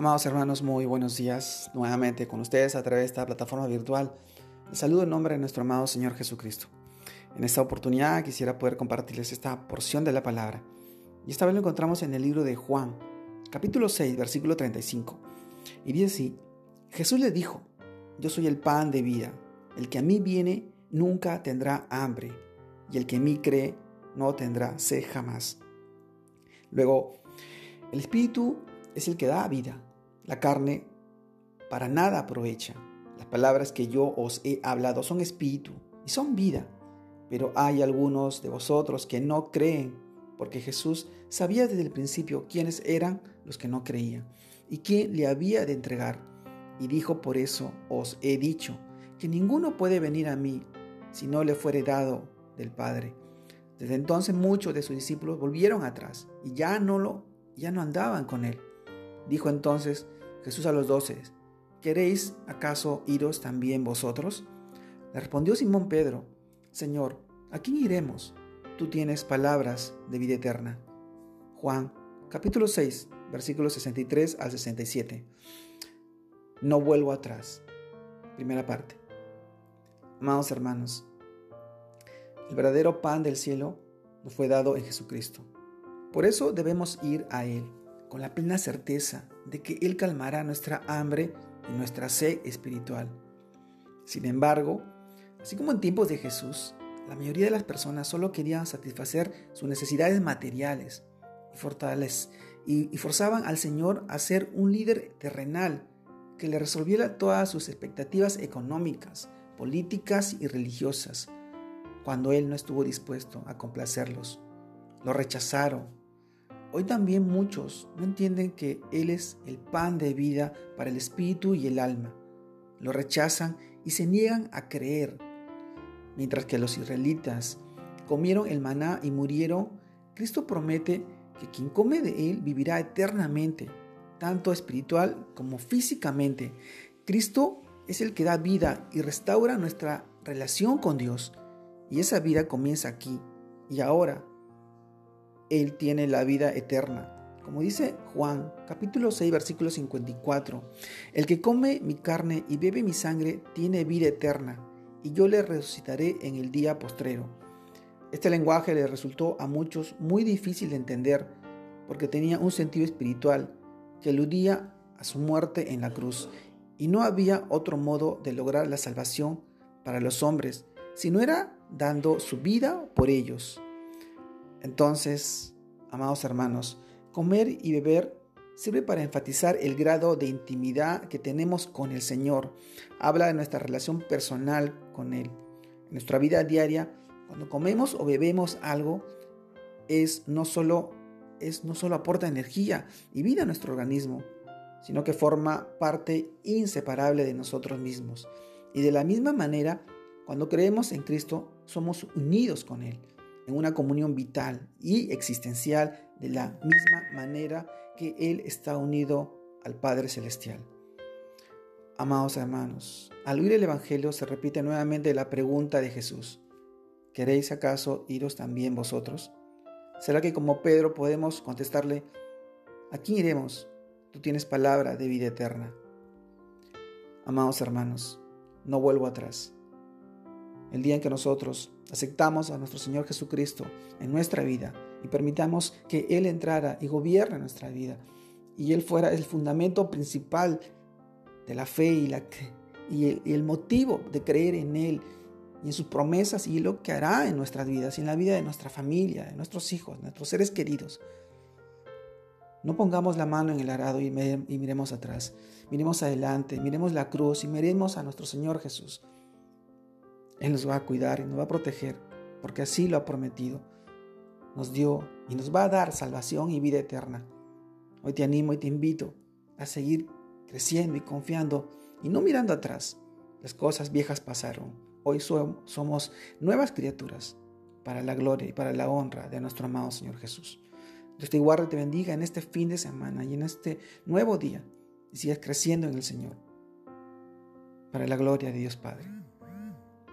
Amados hermanos, muy buenos días nuevamente con ustedes a través de esta plataforma virtual. Les saludo en nombre de nuestro amado Señor Jesucristo. En esta oportunidad quisiera poder compartirles esta porción de la palabra. Y esta vez lo encontramos en el libro de Juan, capítulo 6, versículo 35. Y dice así, Jesús le dijo, yo soy el pan de vida, el que a mí viene nunca tendrá hambre, y el que en mí cree no tendrá sed jamás. Luego, el Espíritu es el que da vida. La carne para nada aprovecha. Las palabras que yo os he hablado son espíritu y son vida. Pero hay algunos de vosotros que no creen, porque Jesús sabía desde el principio quiénes eran los que no creían y quién le había de entregar. Y dijo, por eso os he dicho, que ninguno puede venir a mí si no le fuere dado del Padre. Desde entonces muchos de sus discípulos volvieron atrás y ya no lo ya no andaban con él. Dijo entonces Jesús a los doce, ¿queréis acaso iros también vosotros? Le respondió Simón Pedro, Señor, ¿a quién iremos? Tú tienes palabras de vida eterna. Juan capítulo 6, versículos 63 al 67. No vuelvo atrás. Primera parte. Amados hermanos, el verdadero pan del cielo nos fue dado en Jesucristo. Por eso debemos ir a Él con la plena certeza de que Él calmará nuestra hambre y nuestra sed espiritual. Sin embargo, así como en tiempos de Jesús, la mayoría de las personas solo querían satisfacer sus necesidades materiales y, y forzaban al Señor a ser un líder terrenal que le resolviera todas sus expectativas económicas, políticas y religiosas, cuando Él no estuvo dispuesto a complacerlos. Lo rechazaron Hoy también muchos no entienden que Él es el pan de vida para el espíritu y el alma. Lo rechazan y se niegan a creer. Mientras que los israelitas comieron el maná y murieron, Cristo promete que quien come de Él vivirá eternamente, tanto espiritual como físicamente. Cristo es el que da vida y restaura nuestra relación con Dios. Y esa vida comienza aquí y ahora él tiene la vida eterna. Como dice Juan, capítulo 6, versículo 54, el que come mi carne y bebe mi sangre tiene vida eterna, y yo le resucitaré en el día postrero. Este lenguaje le resultó a muchos muy difícil de entender, porque tenía un sentido espiritual que aludía a su muerte en la cruz, y no había otro modo de lograr la salvación para los hombres, si no era dando su vida por ellos. Entonces, amados hermanos, comer y beber sirve para enfatizar el grado de intimidad que tenemos con el Señor. Habla de nuestra relación personal con Él. En nuestra vida diaria, cuando comemos o bebemos algo, es no solo, es no solo aporta energía y vida a nuestro organismo, sino que forma parte inseparable de nosotros mismos. Y de la misma manera, cuando creemos en Cristo, somos unidos con Él en una comunión vital y existencial de la misma manera que Él está unido al Padre Celestial. Amados hermanos, al oír el Evangelio se repite nuevamente la pregunta de Jesús. ¿Queréis acaso iros también vosotros? ¿Será que como Pedro podemos contestarle, ¿a quién iremos? Tú tienes palabra de vida eterna. Amados hermanos, no vuelvo atrás. El día en que nosotros aceptamos a nuestro Señor Jesucristo en nuestra vida y permitamos que Él entrara y gobierne nuestra vida y Él fuera el fundamento principal de la fe y, el, el motivo de creer en Él y en sus promesas y lo que hará en nuestras vidas y en la vida de nuestra familia, de nuestros hijos, nuestros seres queridos. No pongamos la mano en el arado y miremos atrás, miremos adelante, miremos la cruz y miremos a nuestro Señor Jesús. Él nos va a cuidar y nos va a proteger, porque así lo ha prometido. Nos dio y nos va a dar salvación y vida eterna. Hoy te animo y te invito a seguir creciendo y confiando y no mirando atrás. Las cosas viejas pasaron. Hoy somos nuevas criaturas para la gloria y para la honra de nuestro amado Señor Jesús. Dios te guarde y te bendiga en este fin de semana y en este nuevo día y sigas creciendo en el Señor para la gloria de Dios Padre.